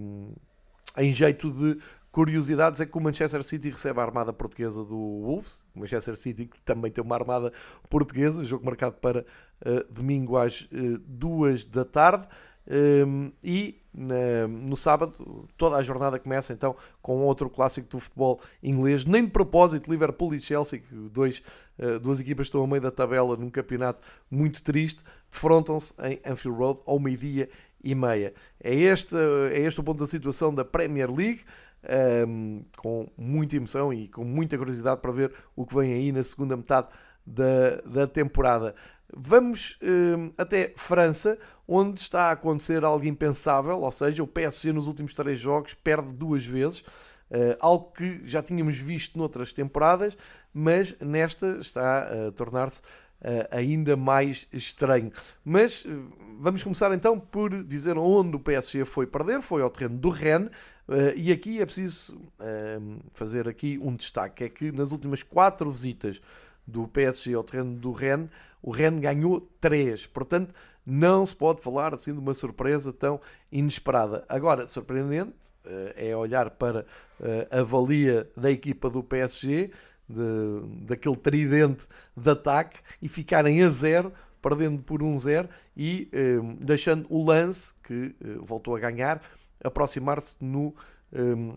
A: em jeito de curiosidades é que o Manchester City recebe a armada portuguesa do Wolves. O Manchester City também tem uma armada portuguesa, jogo marcado para uh, domingo às uh, da tarde. Um, e na, no sábado toda a jornada começa então com outro clássico do futebol inglês, nem de propósito, Liverpool e Chelsea, que dois, uh, duas equipas estão ao meio da tabela num campeonato muito triste, defrontam-se em Anfield Road ao meio-dia e meia. É este, é este o ponto da situação da Premier League um, com muita emoção e com muita curiosidade para ver o que vem aí na segunda metade da, da temporada. Vamos um, até França, onde está a acontecer algo impensável, ou seja, o PSG nos últimos três jogos perde duas vezes, uh, algo que já tínhamos visto noutras temporadas, mas nesta está a tornar-se Uh, ainda mais estranho. Mas uh, vamos começar então por dizer onde o PSG foi perder, foi ao terreno do Rennes, e aqui é preciso fazer aqui um destaque, é que nas últimas quatro visitas do PSG ao terreno do Rennes, o Rennes ganhou três, portanto não se pode falar assim de uma surpresa tão inesperada. Agora, surpreendente uh, é olhar para a valia da equipa do PSG, de, daquele tridente de ataque e ficarem a zero, perdendo por 1-0 e eh, deixando o lance, que eh, voltou a ganhar, aproximar-se no, eh,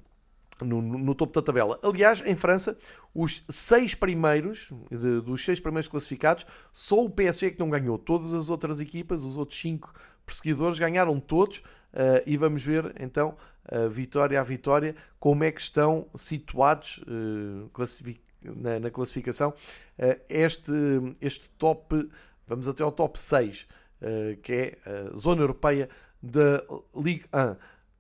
A: no, no, topo da tabela. Aliás, em França, os seis primeiros, de, dos seis primeiros classificados, só o PSG que não ganhou. Todas as outras equipas, os outros cinco perseguidores, ganharam todos. Uh, e vamos ver então, uh, vitória a vitória, como é que estão situados uh, classific na, na, classificação. este, este top, vamos até ao top 6, que é a zona europeia da Ligue 1.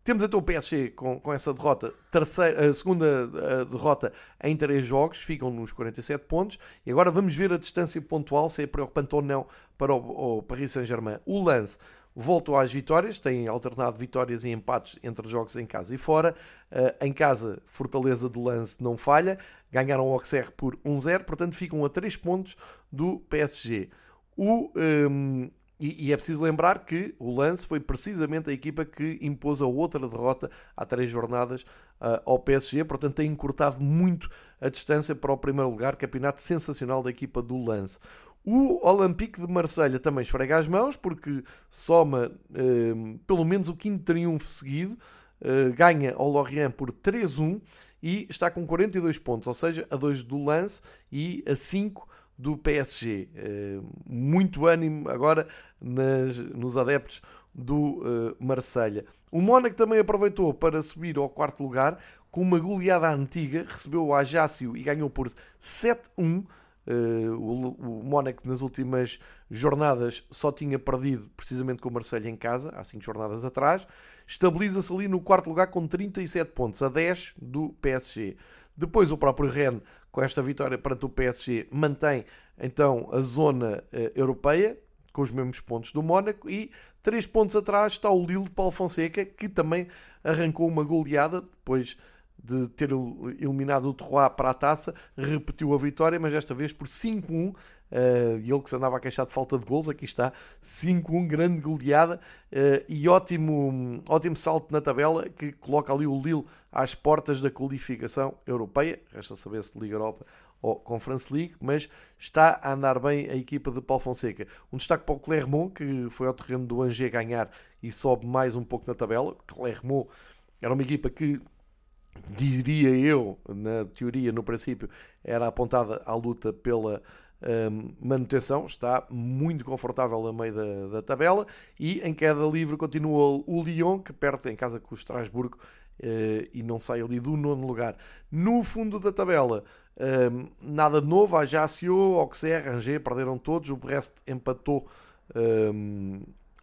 A: Temos então o PSG com, com essa derrota, terceira, a segunda derrota em 3 jogos, ficam nos 47 pontos. E agora vamos ver a distância pontual, se é preocupante ou não para o, o Paris Saint-Germain. O lance voltou às vitórias, tem alternado vitórias e empates entre jogos em casa e fora. Uh, em casa, Fortaleza de lance não falha, ganharam o Auxerre por 1-0, portanto ficam a 3 pontos do PSG. O, um, e, e, é preciso lembrar que o Lance foi precisamente a equipa que impôs a outra derrota há três jornadas uh, ao PSG, portanto tem encurtado muito a distância para o primeiro lugar, campeonato sensacional da equipa do Lance. O Olympique de Marselha também esfrega as mãos porque soma uh, pelo menos o quinto triunfo seguido, uh, ganha ao Lorient por 3-1 e está com 42 pontos, ou seja, a 2 do Lance e a 5 do PSG. Uh, muito ânimo agora nas, nos adeptos do uh, Marselha. O Mónaco também aproveitou para subir ao quarto lugar com uma goleada antiga, recebeu o Ajácio e ganhou por 7-1. Uh, o, o Mónaco nas últimas jornadas só tinha perdido precisamente com o Marselha em casa, há 5 jornadas atrás. Estabiliza-se ali no quarto lugar com 37 pontos, a 10 do PSG. Depois o próprio Rennes, com esta vitória perante o PSG, mantém então a zona uh, europeia, com os mesmos pontos do Mónaco e três pontos atrás está o Lille de Paulo Fonseca, que também arrancou uma goleada depois de ter eliminado o Troyes para a taça, repetiu a vitória, mas desta vez por 5-1. Uh, ele que se andava a queixar de falta de gols, aqui está 5-1, grande goleada uh, e ótimo, ótimo salto na tabela que coloca ali o Lille às portas da qualificação europeia. Resta saber se Liga Europa ou Conference League, mas está a andar bem a equipa de Paulo Fonseca. Um destaque para o Clermont, que foi ao terreno do Angers ganhar e sobe mais um pouco na tabela. Clermont era uma equipa que, diria eu, na teoria, no princípio, era apontada à luta pela manutenção, está muito confortável a meio da, da, tabela e em queda livre continua o Lyon, que perde em casa com o Estrasburgo uh, e não sai ali do nono lugar. No fundo da tabela, nada de novo, a Auxerre, Angers perderam todos, o Brest empatou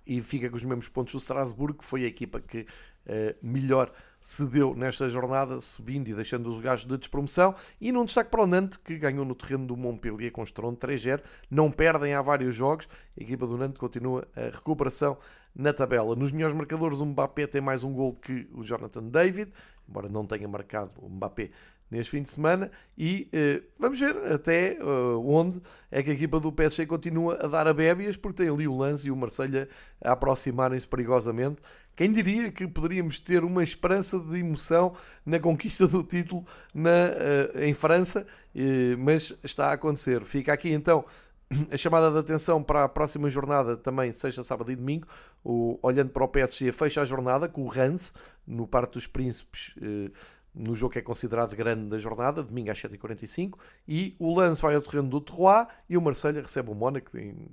A: e fica com os mesmos pontos. Do Strasbourg, que foi a equipa que uh, melhor se deu nesta jornada, subindo e deixando os gajos de despromoção. E num destaque para o Nantes, que ganhou no terreno do Montpellier com Estrondo 3-0. Não perdem há vários jogos. A equipa do Nantes continua a recuperação na tabela. Nos melhores marcadores, o Mbappé tem mais um gol que o Jonathan David, embora não tenha marcado o Mbappé neste fim de semana e uh, vamos ver até uh, onde é que a equipa do PSG continua a dar a bébias, porque tem ali o Lance e o Marselha a aproximarem-se perigosamente. Quem diria que poderíamos ter uma esperança de emoção na conquista do título na, uh, em França, mas está a acontecer. Fica aqui então [clears throat] a chamada de atenção para a próxima jornada, também sexta, sábado e domingo. O, olhando para o PSG, fecha a jornada com o Rance no Parque dos Príncipes no jogo que é considerado grande da jornada, domingo às 7h45, e o Lance vai ao terreno do Troyes e o Marselha recebe o Mónaco,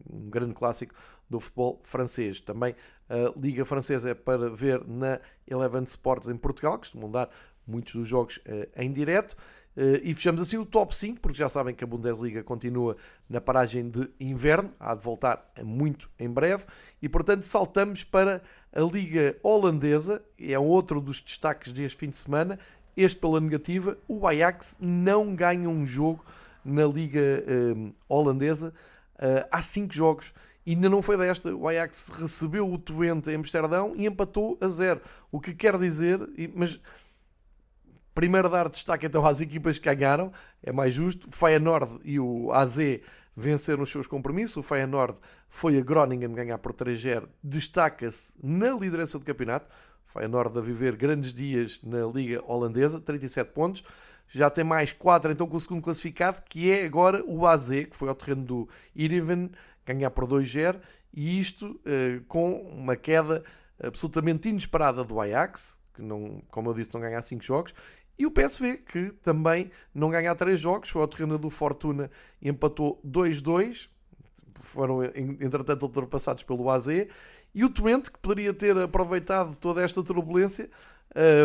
A: um grande clássico do futebol francês. Também a Liga Francesa é para ver na Eleven Sports em Portugal, costumam dar muitos dos jogos uh, em direto. Uh, e fechamos assim o top 5, porque já sabem que a Bundesliga continua na paragem de inverno, há de voltar muito em breve, e portanto saltamos para a Liga Holandesa, é outro dos destaques deste fim de semana, este pela negativa, o Ajax não ganha um jogo na Liga um, Holandesa uh, há 5 jogos. E ainda não foi desta. O Ajax recebeu o Twente em Amsterdão e empatou a zero. O que quer dizer, mas primeiro dar destaque então às equipas que ganharam, é mais justo. O Feyenoord e o AZ venceram os seus compromissos. O Feyenoord foi a Groningen ganhar por 3-0, destaca-se na liderança do campeonato. Feyenoord a viver grandes dias na Liga Holandesa, 37 pontos. já tem mais 4 então com o segundo classificado, que é agora o AZ, que foi ao terreno do Iriven, ganhar por 2-0, e isto eh, com uma queda absolutamente inesperada do Ajax, que não, como eu disse, não ganha 5 jogos, e o PSV, que também não ganha 3 jogos, foi ao terreno do Fortuna e empatou 2-2, foram entretanto ultrapassados pelo AZ, e o Twente, que poderia ter aproveitado toda esta turbulência,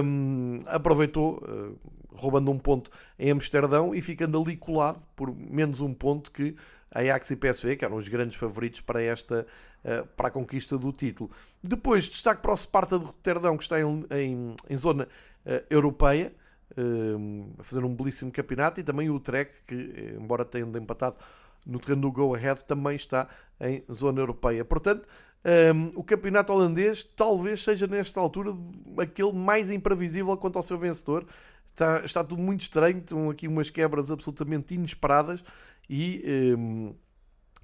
A: um, aproveitou, uh, roubando um ponto em Amsterdão e ficando ali colado por menos um ponto que Ajax e PSV, que eram os grandes favoritos para esta uh, para a conquista do título. Depois, destaque para o Sparta de Roterdão, que está em, em, em zona uh, europeia, a fazer um belíssimo campeonato, e também o Trek, que embora tenha empatado no terreno do Go Ahead, também está em zona europeia. Portanto, um, o campeonato holandês talvez seja nesta altura aquele mais imprevisível quanto ao seu vencedor. Está, está tudo muito estranho, estão aqui umas quebras absolutamente inesperadas e um,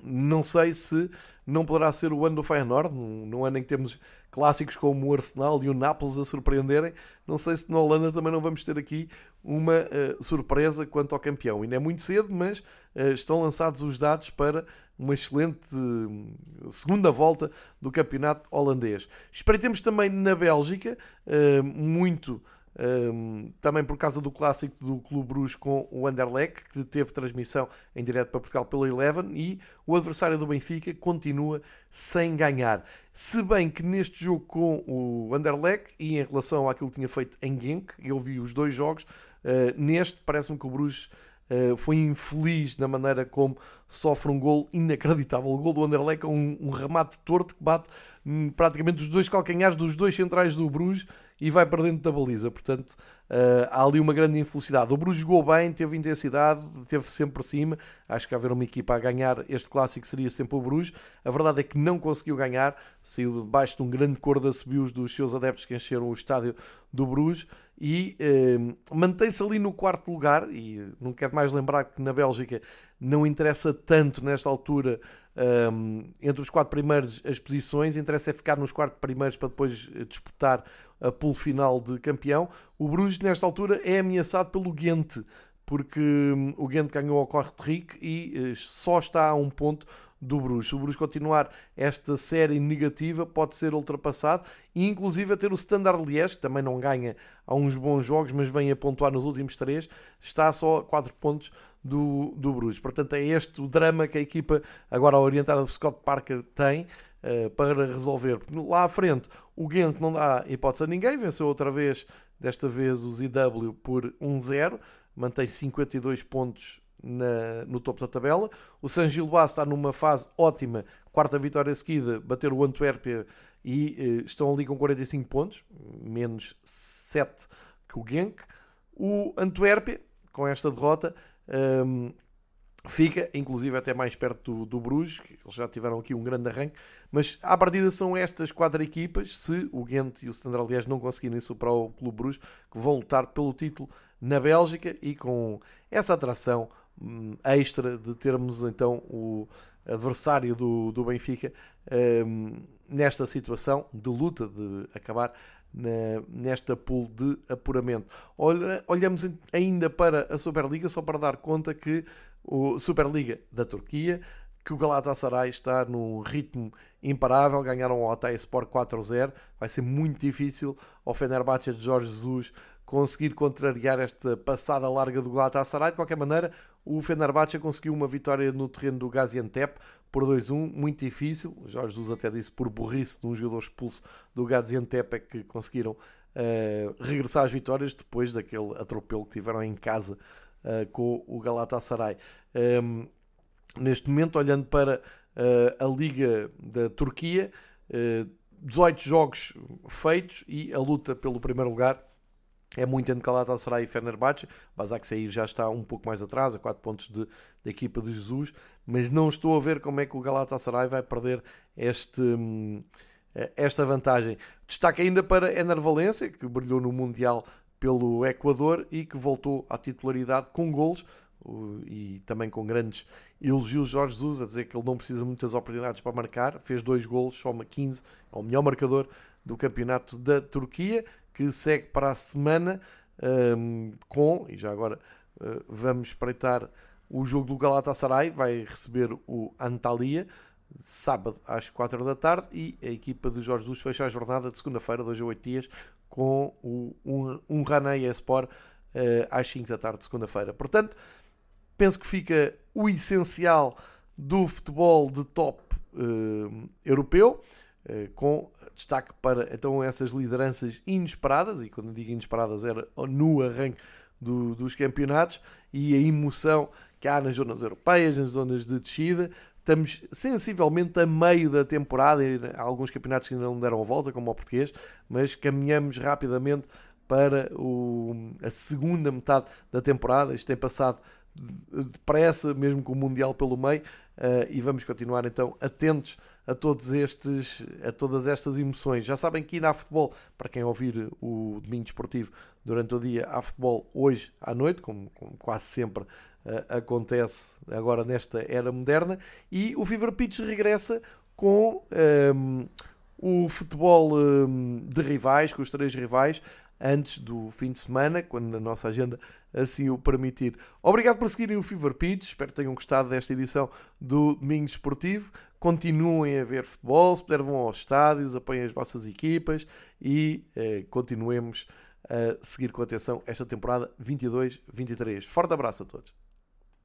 A: não sei se não poderá ser o ano do Feyenoord, no ano em que temos clássicos como o Arsenal e o Nápoles a surpreenderem. Não sei se na Holanda também não vamos ter aqui uma uh, surpresa quanto ao campeão. Ainda é muito cedo, mas uh, estão lançados os dados para uma excelente eh, segunda volta do campeonato holandês. Espreitemos também na Bélgica, eh, muito eh, também por causa do clássico do Clube Bruges com o Anderlecht, que teve transmissão em direto para Portugal pela Eleven, e o adversário do Benfica continua sem ganhar. Se bem que neste jogo com o Anderlecht e em relação àquilo que tinha feito em Genk, eu vi os dois jogos, neste parece-me que o Bruges Uh, foi infeliz na maneira como sofre um gol inacreditável. O gol do Anderlecht é um, um remate torto que bate hum, praticamente os dois calcanhares dos dois centrais do Bruges e vai para dentro da baliza. Portanto, uh, há ali uma grande infelicidade. O Bruges jogou bem, teve intensidade, teve sempre por cima. Acho que haver uma equipa a ganhar este clássico seria sempre o Bruges. A verdade é que não conseguiu ganhar, saiu debaixo de um grande cor de assobios dos seus adeptos que encheram o estádio do Bruges e uh, mantém-se ali no quarto lugar. E não quero mais lembrar que na Bélgica não interessa tanto nesta altura um, entre os quatro primeiros as posições, interessa é ficar nos quatro primeiros para depois disputar a pool final de campeão. O Bruges, nesta altura, é ameaçado pelo Ghent, porque hum, o Ghent ganhou ao Kortrijk e uh, só está a um ponto do Bruges. Se o Bruges continuar esta série negativa, pode ser ultrapassado e inclusive a ter o Standard Liège, que também não ganha há uns bons jogos, mas vem a pontuar nos últimos três, está só a 4 pontos do, do Bruges. Portanto, é este o drama que a equipa, agora orientada por Scott Parker, tem uh, para resolver. Lá à frente, o Ghent não dá hipótese a ninguém, venceu outra vez, desta vez o ZW por 1-0, mantém 52 pontos na, no topo da tabela. O San Gilbás está numa fase ótima, quarta vitória seguida, bater o Antuérpia e eh, estão ali com 45 pontos, menos 7 que o Genk. O Antuérpia, com esta derrota, um, ehm, fica, inclusive, até mais perto do, do Bruges, eles já tiveram aqui um grande arranque, mas à partida são estas quatro equipas, se o Ghent e o Standard aliás não conseguirem superar o Clube Bruges, que vão lutar pelo título na Bélgica e com essa atração Hum, extra de termos então o adversário do, do Benfica um, nesta situação de luta, de acabar na, nesta pool de apuramento. Olha, olhamos ainda para a Superliga, só para dar conta que o Superliga da Turquia, que o Galatasaray está num ritmo imparável, ganharam o Altay Sport 4-0, vai ser muito difícil ao Fenerbahçe de Jorge Jesus conseguir contrariar esta passada larga do Galatasaray. De qualquer maneira, o Fenerbahçe conseguiu uma vitória no terreno do Gaziantep por 2-1, muito difícil. Jorge Jesus até disse por burrice de um jogador expulso do Gaziantep é que conseguiram uh, regressar às vitórias depois daquele atropelo que tiveram em casa uh, com o Galatasaray. Um, ehm, neste momento, olhando para uh, a Liga da Turquia, 18 jogos feitos e a luta pelo primeiro lugar é muito entre Galatasaray e Fenerbahçe. Basak sair já está um pouco mais atrás, a 4 pontos de, da equipa de Jesus, mas não estou a ver como é que o Galatasaray vai perder este, hum, esta vantagem. Destaque ainda para Ener Valência, que brilhou no Mundial pelo Equador e que voltou à titularidade com golos e também com grandes elogios Jorge Jesus a dizer que ele não precisa de muitas oportunidades para marcar, fez dois golos, soma 15, é o melhor marcador do campeonato da Turquia que segue para a semana um, com, e já agora uh, vamos espreitar o jogo do Galatasaray, vai receber o Antalya, sábado às 4 da tarde, e a equipa de Jorge Jesus fecha a jornada de segunda-feira, 2 a 8 dias, com o um, um Esport uh, às 5 da tarde de segunda-feira. Portanto, penso que fica o essencial do futebol de top uh, europeu, com destaque para então essas lideranças inesperadas, e quando digo inesperadas era no arranque do, dos campeonatos, e a emoção que há nas zonas europeias, nas zonas de descida. Estamos sensivelmente a meio da temporada, há alguns campeonatos que ainda não deram a volta, como o português, mas caminhamos rapidamente para o, a segunda metade da temporada. Isto tem passado depressa, mesmo com o Mundial pelo meio, uh, e vamos continuar então atentos a todos estes, a todas estas emoções. Já sabem que na futebol, para quem ouvir o domingo esportivo durante o dia, há futebol hoje à noite, como, como quase sempre uh, acontece agora nesta era moderna, e o Fever Pitch regressa com um, ehm, o futebol um, ehm, de rivais, com os três rivais, antes do fim de semana, quando a nossa agenda assim o permitir. Obrigado por seguirem o Fever Pitch, espero que tenham gostado desta edição do Domingo Esportivo. Continuem a ver futebol, se puder vão aos estádios, apoiem as vossas equipas e eh, continuemos a seguir com atenção esta temporada 22-23. Forte abraço a todos.